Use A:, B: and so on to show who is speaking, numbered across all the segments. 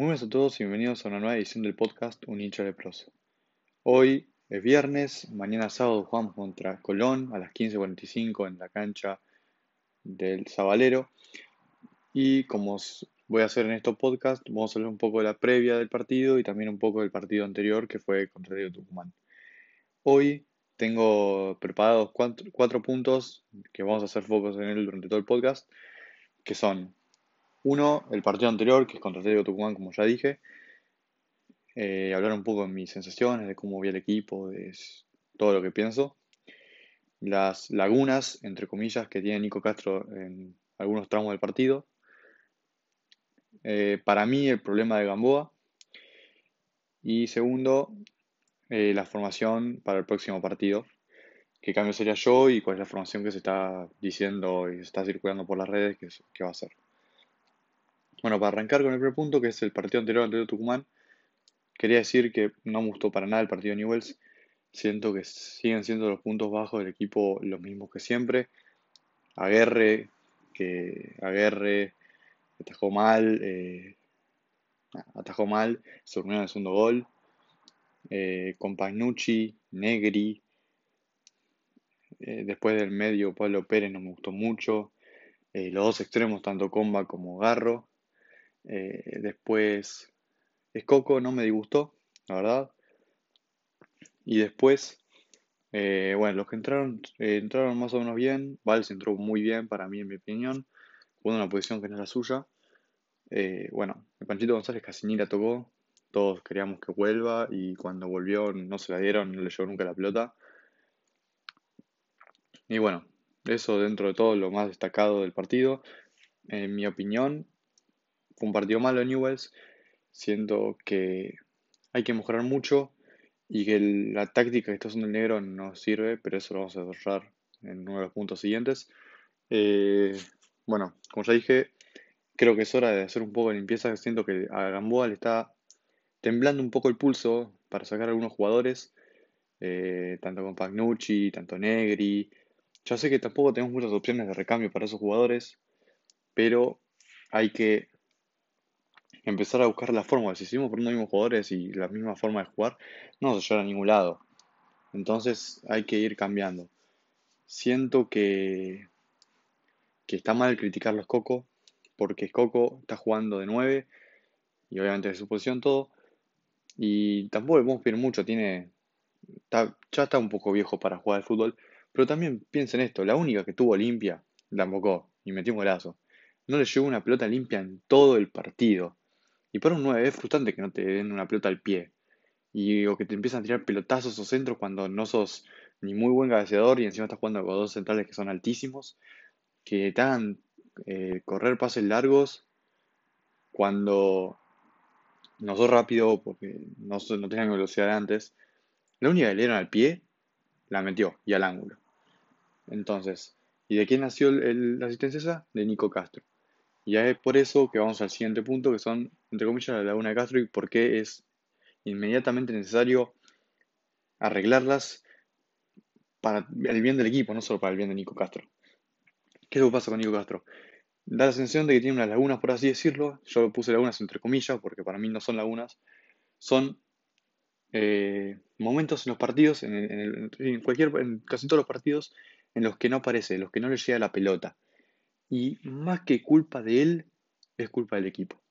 A: Muy buenas a todos y bienvenidos a una nueva edición del podcast Un hincha de prosa. Hoy es viernes, mañana sábado jugamos contra Colón a las 15.45 en la cancha del Zabalero. Y como voy a hacer en estos podcasts, vamos a hablar un poco de la previa del partido y también un poco del partido anterior que fue contra el Tucumán. Hoy tengo preparados cuatro, puntos que vamos a hacer focos en él durante todo el podcast, que son uno, el partido anterior, que es contra el Tucumán, como ya dije, eh, hablar un poco de mis sensaciones, de cómo vi el equipo, de todo lo que pienso. Las lagunas, entre comillas, que tiene Nico Castro en algunos tramos del partido. Eh, para mí, el problema de Gamboa. Y segundo, eh, la formación para el próximo partido. ¿Qué cambio sería yo y cuál es la formación que se está diciendo y se está circulando por las redes que, va a ser? Bueno, para arrancar con el primer punto, que es el partido anterior ante Tucumán, quería decir que no me gustó para nada el partido de Newells. Siento que siguen siendo los puntos bajos del equipo los mismos que siempre. Aguerre, que Aguerre atajó mal, eh, atajó mal, se durmió en el segundo gol eh, con Negri. Eh, después del medio, Pablo Pérez no me gustó mucho. Eh, los dos extremos, tanto Comba como Garro. Eh, después, Escoco no me disgustó, la verdad. Y después, bueno, los que entraron, entraron más o menos bien. Valls entró muy bien, para mí, en mi opinión. Jugando una posición que no es la suya. bueno, el Panchito González casi ni la tocó todos queríamos que vuelva y cuando volvió no se la dieron, no le llevó nunca la pelota. Y bueno, eso dentro de todo lo más destacado del partido. En mi opinión, fue un partido malo Newells. Siento que hay que mejorar mucho y que la táctica que está haciendo el negro no sirve, pero eso lo vamos a desarrollar en uno de los puntos siguientes. Eh, bueno, como ya dije, creo que es hora de hacer un poco de limpieza. Siento que a Gamboa le está temblando un poco el pulso para sacar a algunos jugadores, eh, tanto con Pagnucci, tanto Negri. Ya sé que tampoco tenemos muchas opciones de recambio para esos jugadores, pero hay que empezar a buscar la forma. Si seguimos poniendo los mismos jugadores y la misma forma de jugar, no vamos a a ningún lado. Entonces hay que ir cambiando. Siento que, que está mal criticar los Coco, porque Coco está jugando de 9 y obviamente de su posición todo, y tampoco le podemos pedir mucho, tiene. ya está un poco viejo para jugar al fútbol. Pero también piensen esto, la única que tuvo limpia, la embocó y metió un golazo. No le llegó una pelota limpia en todo el partido. Y para un 9 es frustrante que no te den una pelota al pie. Y o que te empiezan a tirar pelotazos o centros cuando no sos ni muy buen cabeceador y encima estás jugando con dos centrales que son altísimos. Que te hagan eh, correr pases largos cuando no sos rápido porque no, no tenía velocidad antes. La única que le dieron al pie, la metió y al ángulo. Entonces, ¿y de quién nació la asistencia esa? De Nico Castro. Y es por eso que vamos al siguiente punto, que son, entre comillas, la laguna de Castro y por qué es inmediatamente necesario arreglarlas para el bien del equipo, no solo para el bien de Nico Castro. ¿Qué es lo que pasa con Nico Castro? da la sensación de que tiene unas lagunas, por así decirlo. Yo puse lagunas entre comillas, porque para mí no son lagunas. Son eh, momentos en los partidos, en, cualquier, en casi todos los partidos, en los que no aparece, en los que no le llega la pelota. Y más que culpa de él, es culpa del equipo.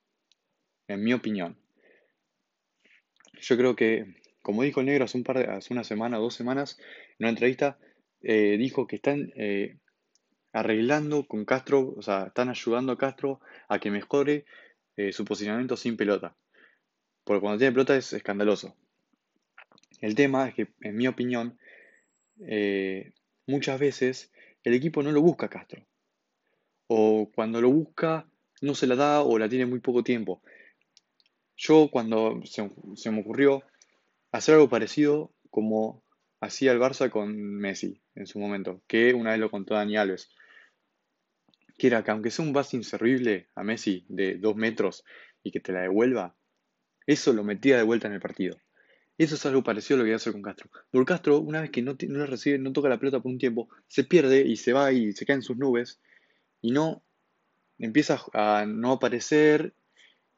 A: En mi opinión. Yo creo que, como dijo el negro hace, un par hace una semana o dos semanas, en una entrevista, eh, dijo que están eh, arreglando con Castro, o sea, están ayudando a Castro a que mejore eh, su posicionamiento sin pelota. Porque cuando tiene pelota es escandaloso. El tema es que, en mi opinión, muchas veces el equipo no lo busca Castro. O cuando lo busca, no se la da o la tiene muy poco tiempo. Yo cuando se, me ocurrió hacer algo parecido como hacía el Barça con Messi en su momento, que una vez lo contó Dani Alves que era que aunque sea un base inservible a Messi de dos metros y que te la devuelva, eso lo metía de vuelta en el partido. Eso es algo parecido a lo que hace con Castro. Porque Castro, una vez que no, no recibe, no toca la pelota por un tiempo, se pierde y se va y se cae en sus nubes y no empieza a no aparecer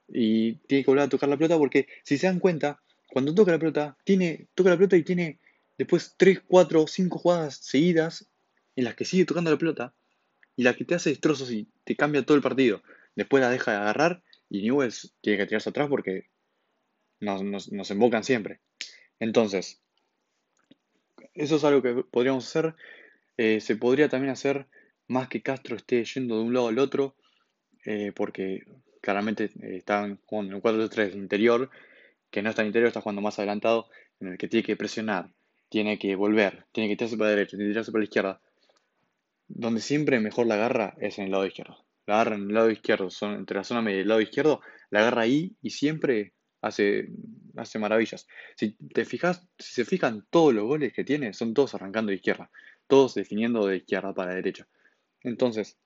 A: y tiene que volver a tocar la pelota porque si se dan cuenta, cuando toca la pelota, tiene, toca la pelota y tiene después 3, 4, 5 jugadas seguidas en las que sigue tocando la pelota y la que te hace destrozos y te cambia todo el partido. Después la deja de agarrar y Newells tiene que tirarse atrás porque nos, nos, nos embocan siempre. Entonces, eso es algo que podríamos hacer. Eh, se podría también hacer más que Castro esté yendo de un lado al otro, eh, porque claramente eh, están jugando en el 4-3 interior, que no está en interior, está jugando más adelantado, en el que tiene que presionar, tiene que volver, tiene que tirarse para la derecha, tiene que tirarse para la izquierda. Donde siempre mejor la agarra es en el lado izquierdo. La agarra en el lado izquierdo, son, entre la zona media y el lado izquierdo, la agarra ahí y siempre hace, hace maravillas. Si te fijas, si se fijan, todos los goles que tiene son todos arrancando de izquierda, todos definiendo de izquierda para derecha. Entonces,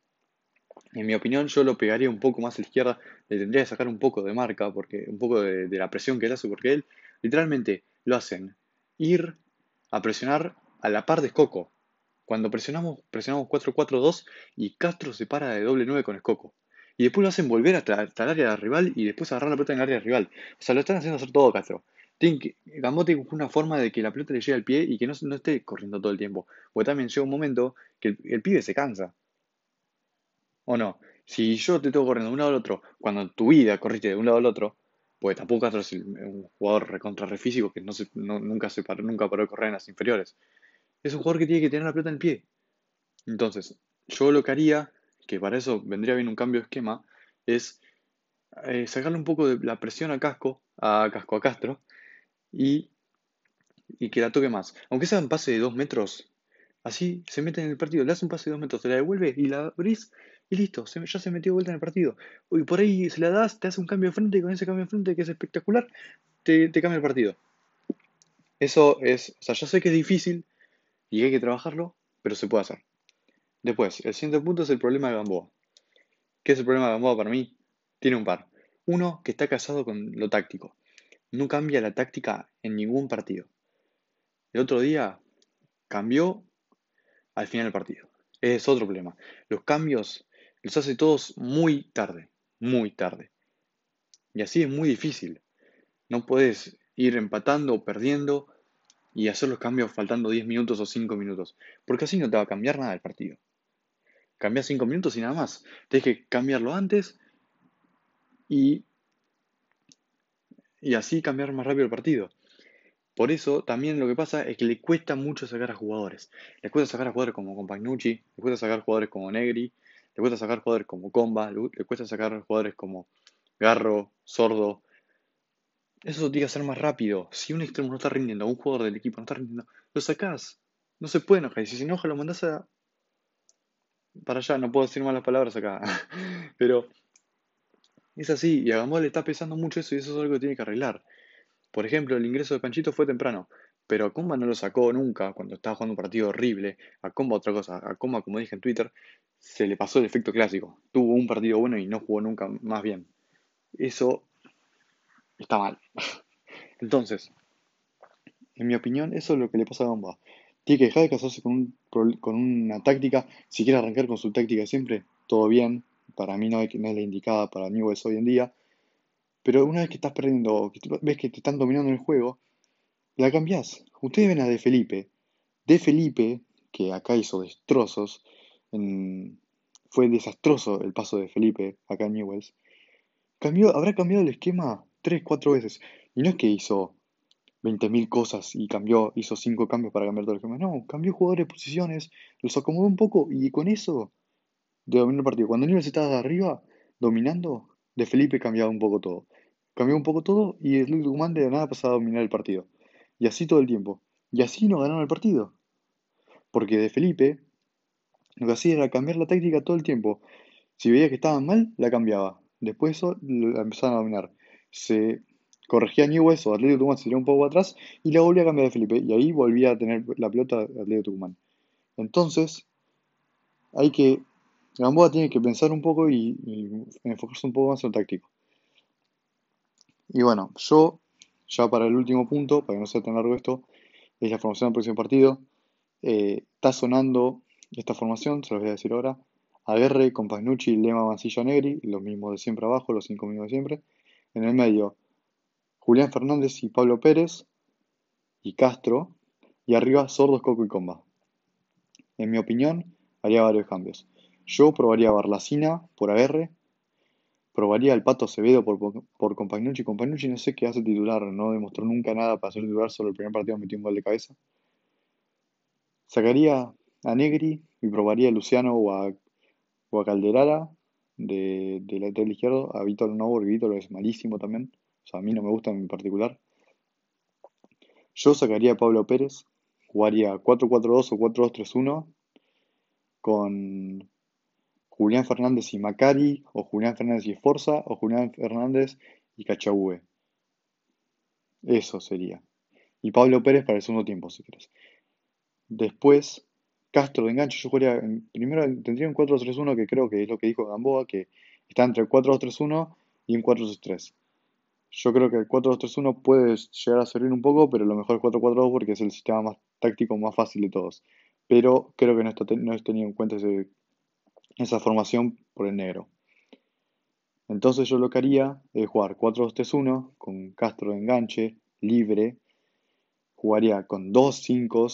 A: en mi opinión, yo lo pegaría un poco más a la izquierda, le tendría que sacar un poco de marca, porque un poco de, la presión que él hace, porque él literalmente lo hacen ir a presionar a la par de Escoco. Cuando presionamos, presionamos 4-4-2 y Castro se para de doble 9 con Escoco. Y después lo hacen volver hasta, el área rival y después agarrar la pelota en el área rival. O sea, lo están haciendo hacer todo Castro. Tienen que, tiene una forma de que la pelota le llegue al pie y que no, no esté corriendo todo el tiempo. Porque también llega un momento que el, pibe se cansa. ¿O no? Si yo te tengo corriendo de un lado al otro, cuando en tu vida corriste de un lado al otro, pues tampoco es un jugador recontra físico que no nunca, se paró, nunca paró de correr en las inferiores. Es un jugador que tiene que tener la pelota en el pie. Entonces, yo lo que haría que para eso vendría bien un cambio de esquema, es eh, sacarle un poco de la presión a Casco, a Casco a Castro, y, que la toque más. Aunque sea un pase de dos metros, así se mete en el partido, le hace un pase de dos metros, se la devuelve y la abrís y listo, ya se metió vuelta en el partido. Y por ahí se la das, te hace un cambio de frente y con ese cambio de frente que es espectacular, te, te cambia el partido. Eso es, o sea, ya sé que es difícil y hay que trabajarlo, pero se puede hacer. Después, el siguiente punto es el problema de Gamboa. ¿Qué es el problema de Gamboa para mí? Tiene un par. Uno, que está casado con lo táctico. No cambia la táctica en ningún partido. El otro día cambió al final del partido. Es otro problema. Los cambios los hace todos muy tarde. Muy tarde. Y así es muy difícil. No puedes ir empatando o perdiendo y hacer los cambios faltando 10 minutos o 5 minutos. Porque así no te va a cambiar nada el partido. Cambia 5 minutos y nada más. Tienes que cambiarlo antes y, y así cambiar más rápido el partido. Por eso también lo que pasa es que le cuesta mucho sacar a jugadores. Le cuesta sacar a jugadores como Compagnucci, le cuesta sacar jugadores como Negri, le cuesta sacar jugadores como Comba, le cuesta sacar jugadores como Garro, Sordo. Eso tiene que ser más rápido. Si un extremo no está rindiendo, un jugador del equipo no está rindiendo, lo sacás. No se puede enojar. Y si se enoja, lo mandás a, para allá, no puedo decir malas palabras acá. Pero es así, y a Gamboa le está pesando mucho eso y eso es algo que tiene que arreglar. Por ejemplo, el ingreso de Panchito fue temprano, pero a Comba no lo sacó nunca cuando estaba jugando un partido horrible. A Comba otra cosa, a Comba, como dije en Twitter, se le pasó el efecto clásico. Tuvo un partido bueno y no jugó nunca más bien. Eso está mal. Entonces, en mi opinión, eso es lo que le pasa a Gamba tiene que dejar de casarse con, con una táctica. Si quiere arrancar con su táctica siempre, todo bien. Para mí no es, no es la indicada para Newell's hoy en día. Pero una vez que estás perdiendo, que ves que te están dominando el juego, la cambiás. Ustedes ven a De Felipe. De Felipe, que acá hizo destrozos, fue desastroso el paso de Felipe acá en Newells. Cambió, habrá cambiado el esquema tres, cuatro veces. Y no es que hizo 20.000 cosas y cambió, hizo 5 cambios para cambiar todo el esquema. No, cambió jugadores, posiciones, los acomodó un poco y con eso dominó el partido. Cuando Newell's estaba arriba, dominando, de Felipe cambiaba un poco todo. Cambió un poco todo y el Tucumán de nada pasaba a dominar el partido. Y así todo el tiempo. Y así no ganaron el partido. Porque de Felipe lo que hacía era cambiar la táctica todo el tiempo. Si veía que estaban mal, la cambiaba. Después eso la empezaron a dominar. Se corregía Newell's o Atlético Tucumán se un poco atrás y la volvía a cambiar de Felipe y ahí volvía a tener la pelota Atlético Tucumán. Entonces, hay que, Gamboa tiene que pensar un poco y, enfocarse un poco más en lo táctico. Y bueno, yo, ya para el último punto, para que no sea tan largo esto, es la formación del próximo partido. Eh, está sonando esta formación, se los voy a decir ahora. Aguerre, Compagnucci, Lema, Mancilla, Negri, los mismos de siempre abajo, los cinco mismos de siempre. En el medio, Julián Fernández y Pablo Pérez y Castro. Y arriba, Sordos, Coco y Comba. En mi opinión, haría varios cambios. Yo probaría Barlacina por AR. Probaría al Pato Acevedo por, por Compagnucci. Compagnucci no sé qué hace titular, no demostró nunca nada para ser titular, solo el primer partido metió un gol de cabeza. Sacaría a Negri y probaría a Luciano o a, o Calderara de, de lateral izquierdo, a Víctor no, porque Víctor es malísimo también. O sea, a mí no me gusta en particular. Yo sacaría a Pablo Pérez, jugaría 4-4-2 o 4-2-3-1 con Julián Fernández y Macari, o Julián Fernández y Forza, o Julián Fernández y Cachahue. Eso sería. Y Pablo Pérez para el segundo tiempo, si quieres. Después, Castro de enganche, yo jugaría, primero tendría un 4-3-1 que creo que es lo que dijo Gamboa, que está entre el 4-2-3-1 y un 4-3-3. Yo creo que el 4-2-3-1 puede llegar a servir un poco, pero lo mejor es 4-4-2 porque es el sistema más táctico más fácil de todos. Pero creo que no, está, no tenido en cuenta esa formación por el negro. Entonces yo lo que haría es jugar 4-2-3-1 con Castro de enganche, libre. Jugaría con dos 5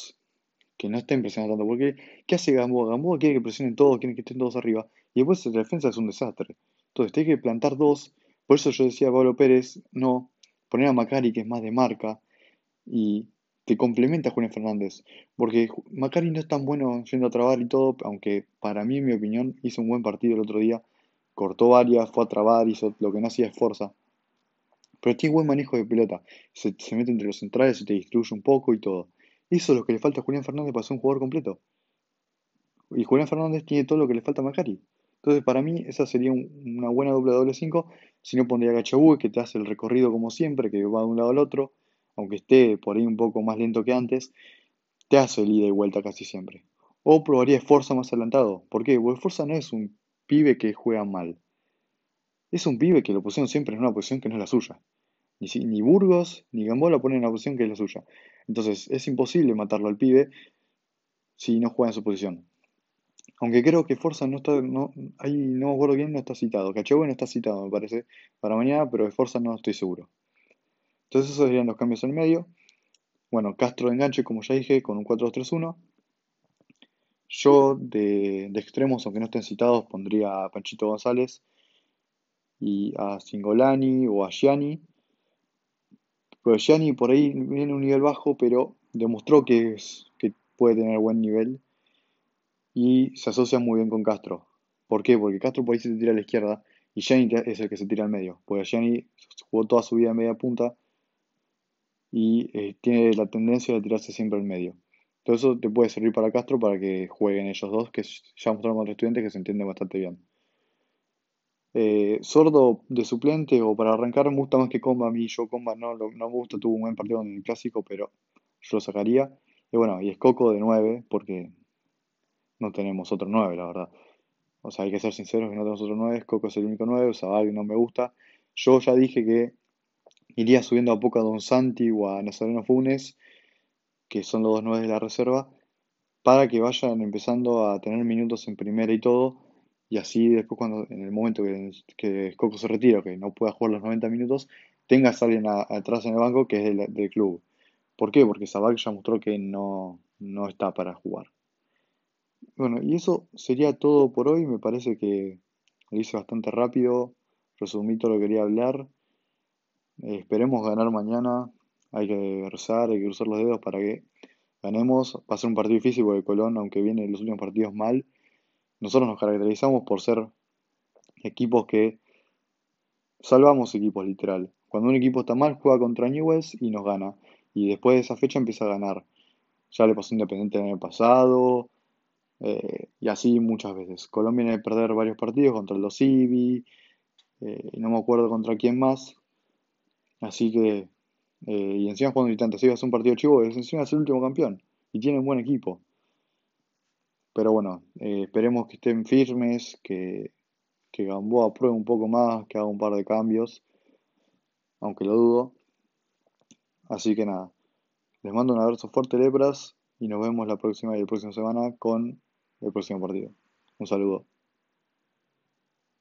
A: que no estén presionando tanto. Porque, ¿qué hace Gamboa? Gamboa quiere que presionen todos, quiere que estén todos arriba. Y después la defensa es un desastre. Entonces, tiene que plantar dos. Por eso yo decía a Pablo Pérez, no, poner a Macari, que es más de marca, y que complementa a Julián Fernández. Porque Macari no es tan bueno yendo a trabar y todo, aunque para mí, en mi opinión, hizo un buen partido el otro día. Cortó varias, fue a trabar, hizo lo que no hacía es fuerza. Pero tiene buen manejo de pelota. Se, se mete entre los centrales, se te distribuye un poco y todo. Eso es lo que le falta a Julián Fernández para ser un jugador completo. Y Julián Fernández tiene todo lo que le falta a Macari. Entonces, para mí, esa sería una buena doble doble 5. Si no, pondría a que te hace el recorrido como siempre, que va de un lado al otro, aunque esté por ahí un poco más lento que antes, te hace el ida y vuelta casi siempre. O probaría Forza más adelantado. ¿Por qué? Porque Forza no es un pibe que juega mal. Es un pibe que lo pusieron siempre en una posición que no es la suya. Ni, Burgos ni Gamboa ponen en una posición que es la suya. Entonces es imposible matarlo al pibe si no juega en su posición. Aunque creo que Forza no está, no, ahí no me acuerdo quién no está citado. Cachagüe no está citado, me parece, para mañana, pero de Forza no estoy seguro. Entonces esos serían los cambios en el medio. Bueno, Castro de enganche, como ya dije, con un 4-2-3-1. Yo de, extremos, aunque no estén citados, pondría a Panchito González y a Singolani o a Gianni. Pero Gianni por ahí viene un nivel bajo, pero demostró que, que puede tener buen nivel y se asocia muy bien con Castro. ¿Por qué? Porque Castro por ahí se tira a la izquierda y Gianni es el que se tira al medio. Porque Gianni jugó toda su vida en media punta y eh, tiene la tendencia de tirarse siempre al medio. Todo eso te puede servir para Castro para que jueguen ellos dos, que ya mostraron otros estudiantes que se entienden bastante bien. Eh, sordo de suplente o para arrancar me gusta más que Comba. A mí yo Comba no, no me gusta, tuvo un buen partido en el clásico, pero yo lo sacaría. Y bueno, y es Coco de 9, porque no tenemos otro 9, la verdad. O sea, hay que ser sinceros que no tenemos otro 9. Coco es el único 9, o sea, no me gusta. Yo ya dije que iría subiendo a poco a Don Santi o a Nazareno Funes, que son los dos 9 de la reserva, para que vayan empezando a tener minutos en primera y todo y así después cuando en el momento que, que Coco se retira, que no pueda jugar los 90 minutos, tengas a alguien atrás en el banco que es del, club. ¿Por qué? Porque Sabac ya mostró que no, no está para jugar. Bueno, y eso sería todo por hoy. Me parece que lo hice bastante rápido. Resumí todo lo que quería hablar. Eh, esperemos ganar mañana. Hay que rezar, hay que cruzar los dedos para que ganemos. Va a ser un partido difícil porque Colón, aunque viene los últimos partidos mal, nosotros nos caracterizamos por ser equipos que salvamos equipos, literal. Cuando un equipo está mal, juega contra Newells y nos gana. Y después de esa fecha empieza a ganar. Ya le pasó Independiente el año pasado. Eh, y así muchas veces. Colombia viene a perder varios partidos contra el Dosivi. Eh, no me acuerdo contra quién más. Así que. Eh, y encima jugando visitante. Así va a ser un partido chivo. Encima es el último campeón. Y tiene un buen equipo. Pero bueno, eh, esperemos que estén firmes, que, que Gamboa pruebe un poco más, que haga un par de cambios, aunque lo dudo. Así que nada, les mando un abrazo fuerte, Lepras, y nos vemos la próxima y la próxima semana con el próximo partido. Un saludo.